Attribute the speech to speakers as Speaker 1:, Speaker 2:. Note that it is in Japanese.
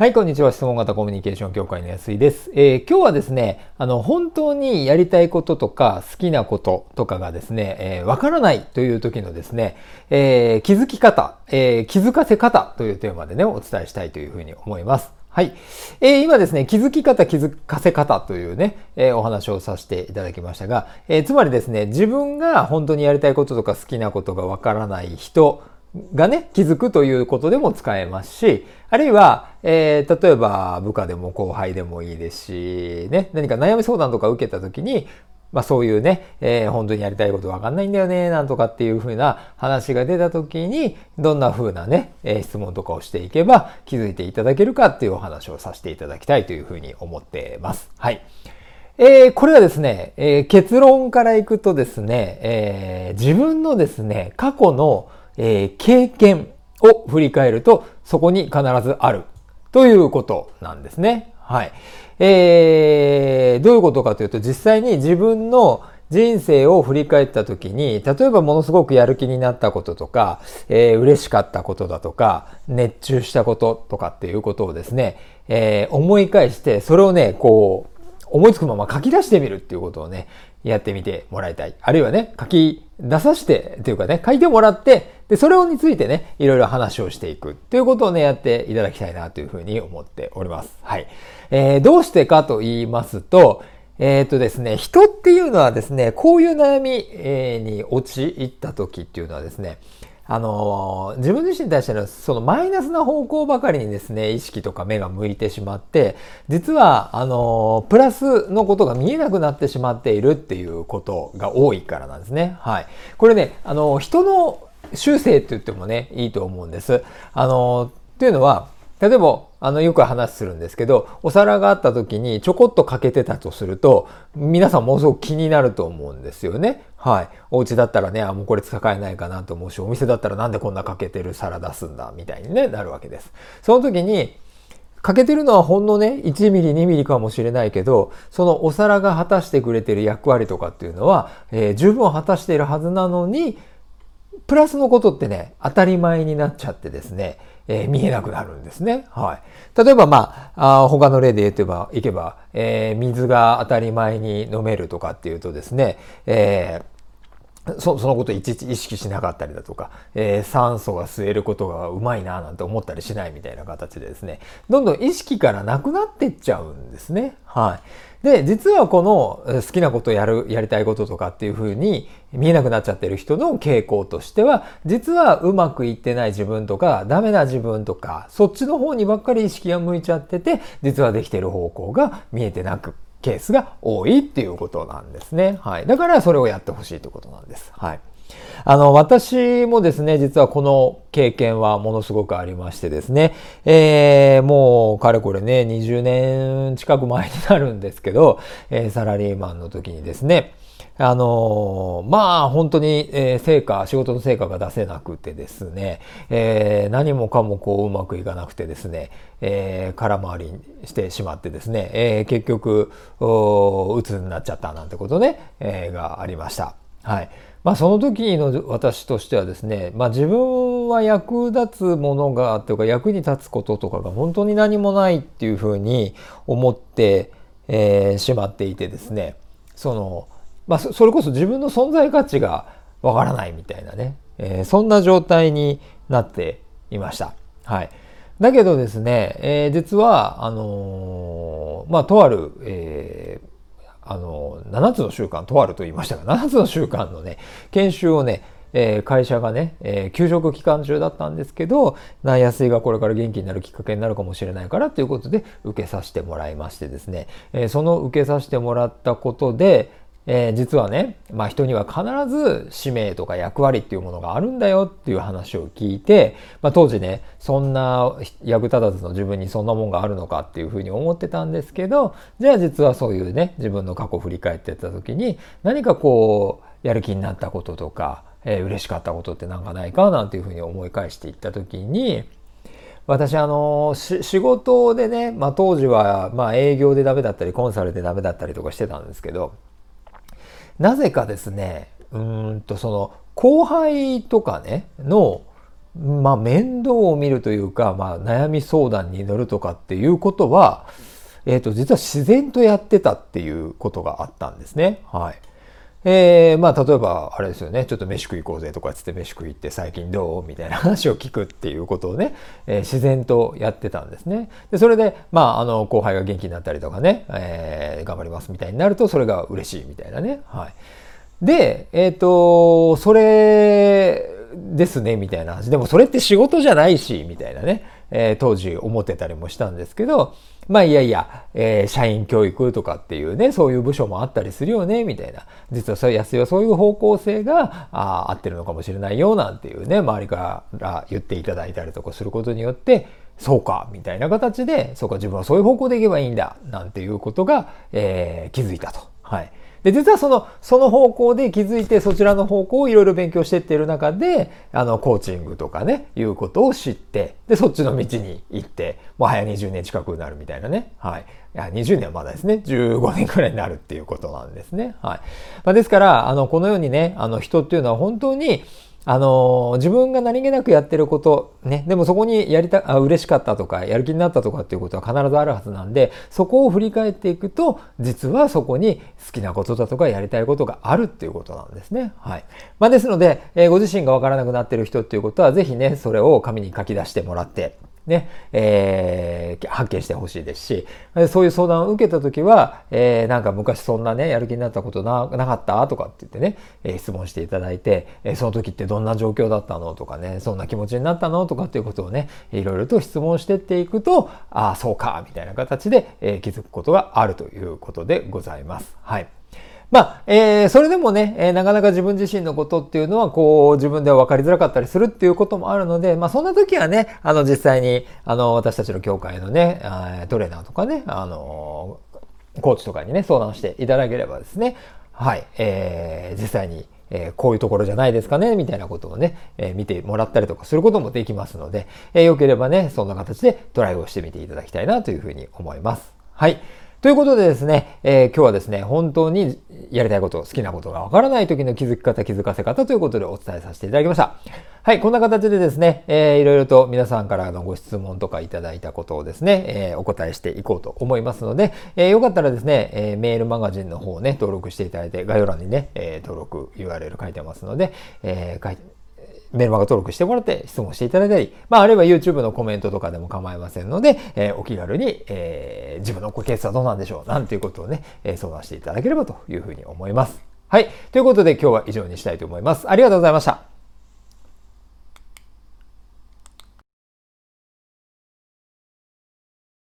Speaker 1: はい、こんにちは。質問型コミュニケーション協会の安井です。えー、今日はですね、あの、本当にやりたいこととか好きなこととかがですね、えー、わからないという時のですね、えー、気づき方、えー、気づかせ方というテーマでね、お伝えしたいというふうに思います。はい。えー、今ですね、気づき方、気づかせ方というね、えー、お話をさせていただきましたが、えー、つまりですね、自分が本当にやりたいこととか好きなことがわからない人がね、気づくということでも使えますし、あるいは、えー、例えば部下でも後輩でもいいですし、ね、何か悩み相談とか受けた時に、まあそういうね、えー、本当にやりたいことわかんないんだよね、なんとかっていうふうな話が出た時に、どんなふうなね、えー、質問とかをしていけば気づいていただけるかっていうお話をさせていただきたいというふうに思ってます。はい。えー、これはですね、えー、結論からいくとですね、えー、自分のですね、過去の、えー、経験を振り返ると、そこに必ずあるということなんですね。はい。えー、どういうことかというと、実際に自分の人生を振り返った時に、例えばものすごくやる気になったこととか、えー、嬉しかったことだとか、熱中したこととかっていうことをですね、えー、思い返して、それをね、こう、思いつくまま書き出してみるっていうことをね、やってみてもらいたい。あるいはね、書き出させて、というかね、書いてもらって、で、それについてね、いろいろ話をしていくということをね、やっていただきたいなというふうに思っております。はい。えー、どうしてかと言いますと、えっ、ー、とですね、人っていうのはですね、こういう悩み、に陥った時っていうのはですね、あの、自分自身に対してのそのマイナスな方向ばかりにですね、意識とか目が向いてしまって、実は、あの、プラスのことが見えなくなってしまっているっていうことが多いからなんですね。はい。これね、あの、人の修正って言ってもね、いいと思うんです。あの、っていうのは、例えば、あの、よく話するんですけど、お皿があった時にちょこっと欠けてたとすると、皆さんものすごく気になると思うんですよね。はい。お家だったらね、あ、もうこれ使えないかなと思うし、お店だったらなんでこんな欠けてる皿出すんだ、みたいにね、なるわけです。その時に、欠けてるのはほんのね、1ミリ、2ミリかもしれないけど、そのお皿が果たしてくれてる役割とかっていうのは、えー、十分果たしているはずなのに、プラスのことってね、当たり前になっちゃってですね、えー、見えなくなるんですね。はい。例えば、まあ、あ他の例で言えば、いけば、えー、水が当たり前に飲めるとかっていうとですね、えーそのこといちいち意識しなかったりだとか、えー、酸素が吸えることがうまいななんて思ったりしないみたいな形でですね、どんどん意識からなくなってっちゃうんですね。はい。で、実はこの好きなことをやる、やりたいこととかっていうふうに見えなくなっちゃってる人の傾向としては、実はうまくいってない自分とか、ダメな自分とか、そっちの方にばっかり意識が向いちゃってて、実はできてる方向が見えてなく、ケースが多いっていうことなんですね。はい。だからそれをやってほしいということなんです。はい。あの、私もですね、実はこの経験はものすごくありましてですね、えー、もうかれこれね、20年近く前になるんですけど、えー、サラリーマンの時にですね、あの、まあ本当に、え、成果、仕事の成果が出せなくてですね、え、何もかもこううまくいかなくてですね、え、空回りしてしまってですね、え、結局、うつになっちゃったなんてことね、え、がありました。はい。まあその時の私としてはですね、まあ自分は役立つものが、というか役に立つこととかが本当に何もないっていうふうに思って、えー、しまっていてですね、その、まあそれこそ自分の存在価値がわからないみたいなね、えー、そんな状態になっていました。はい。だけどですね、えー、実は、あのー、まあ、とある、えー、あの、7つの習慣、とあると言いましたが、7つの習慣のね、研修をね、えー、会社がね、えー、給食期間中だったんですけど、な安井がこれから元気になるきっかけになるかもしれないからということで受けさせてもらいましてですね、えー、その受けさせてもらったことで、えー、実はね、まあ人には必ず使命とか役割っていうものがあるんだよっていう話を聞いて、まあ当時ね、そんな役立たずの自分にそんなもんがあるのかっていうふうに思ってたんですけど、じゃあ実はそういうね、自分の過去を振り返ってた時に、何かこう、やる気になったこととか、えー、嬉しかったことってなんかないかなんていうふうに思い返していった時に、私あの仕事でね、まあ当時はま営業でダメだったりコンサルでダメだったりとかしてたんですけど、なぜかですね、うんとその後輩とかね、の、まあ、面倒を見るというか、まあ、悩み相談に乗るとかっていうことは、えっ、ー、と、実は自然とやってたっていうことがあったんですね。はい。えー、まあ、例えば、あれですよね、ちょっと飯食い行こうぜとかつって飯食いって最近どうみたいな話を聞くっていうことをね、えー、自然とやってたんですね。で、それで、まあ、あの、後輩が元気になったりとかね、えー、頑張りますみたいになると、それが嬉しいみたいなね。はい。で、えっ、ー、と、それですね、みたいな話。でもそれって仕事じゃないし、みたいなね、えー、当時思ってたりもしたんですけど、まあいやいや、えー、社員教育とかっていうね、そういう部署もあったりするよね、みたいな。実はそう安いはそういう方向性があ合ってるのかもしれないよ、なんていうね、周りから言っていただいたりとかすることによって、そうか、みたいな形で、そうか、自分はそういう方向でいけばいいんだ、なんていうことが、えー、気づいたと。はい。で、実はその、その方向で気づいて、そちらの方向をいろいろ勉強していっている中で、あの、コーチングとかね、いうことを知って、で、そっちの道に行って、もはや20年近くになるみたいなね。はい。いや、20年はまだですね。15年くらいになるっていうことなんですね。はい。まあ、ですから、あの、このようにね、あの、人っていうのは本当に、あの自分が何気なくやってること、ね、でもそこにやりた、あ、嬉しかったとか、やる気になったとかっていうことは必ずあるはずなんで、そこを振り返っていくと、実はそこに好きなことだとかやりたいことがあるっていうことなんですね。はい。まあ、ですので、えー、ご自身がわからなくなってる人っていうことは、是非ね、それを紙に書き出してもらって、ね、えー、発見してほしいですし、そういう相談を受けたときは、えー、なんか昔そんなね、やる気になったことなかったとかって言ってね、え、質問していただいて、え、その時ってどんな状況だったのとかね、そんな気持ちになったのとかっていうことをね、いろいろと質問してっていくと、ああ、そうか、みたいな形で、え、気づくことがあるということでございます。はい。まあ、えー、それでもね、えー、なかなか自分自身のことっていうのは、こう、自分では分かりづらかったりするっていうこともあるので、まあ、そんな時はね、あの、実際に、あの、私たちの協会のね、トレーナーとかね、あの、コーチとかにね、相談していただければですね、はい、えー、実際に、えー、こういうところじゃないですかね、みたいなことをね、えー、見てもらったりとかすることもできますので、えー、よければね、そんな形でトライをしてみていただきたいなというふうに思います。はい。ということでですね、えー、今日はですね、本当にやりたいこと、好きなことがわからない時の気づき方、気づかせ方ということでお伝えさせていただきました。はい、こんな形でですね、えー、いろいろと皆さんからのご質問とかいただいたことをですね、えー、お答えしていこうと思いますので、えー、よかったらですね、えー、メールマガジンの方をね、登録していただいて、概要欄にね、え、登録 URL 書いてますので、えー、メルマガ登録してもらって質問していただいたり、まあ、あるいは YouTube のコメントとかでも構いませんので、えー、お気軽に、えー、自分のケースはどうなんでしょうなんていうことをね、えー、相談していただければというふうに思います。はい。ということで今日は以上にしたいと思います。ありがとうございました。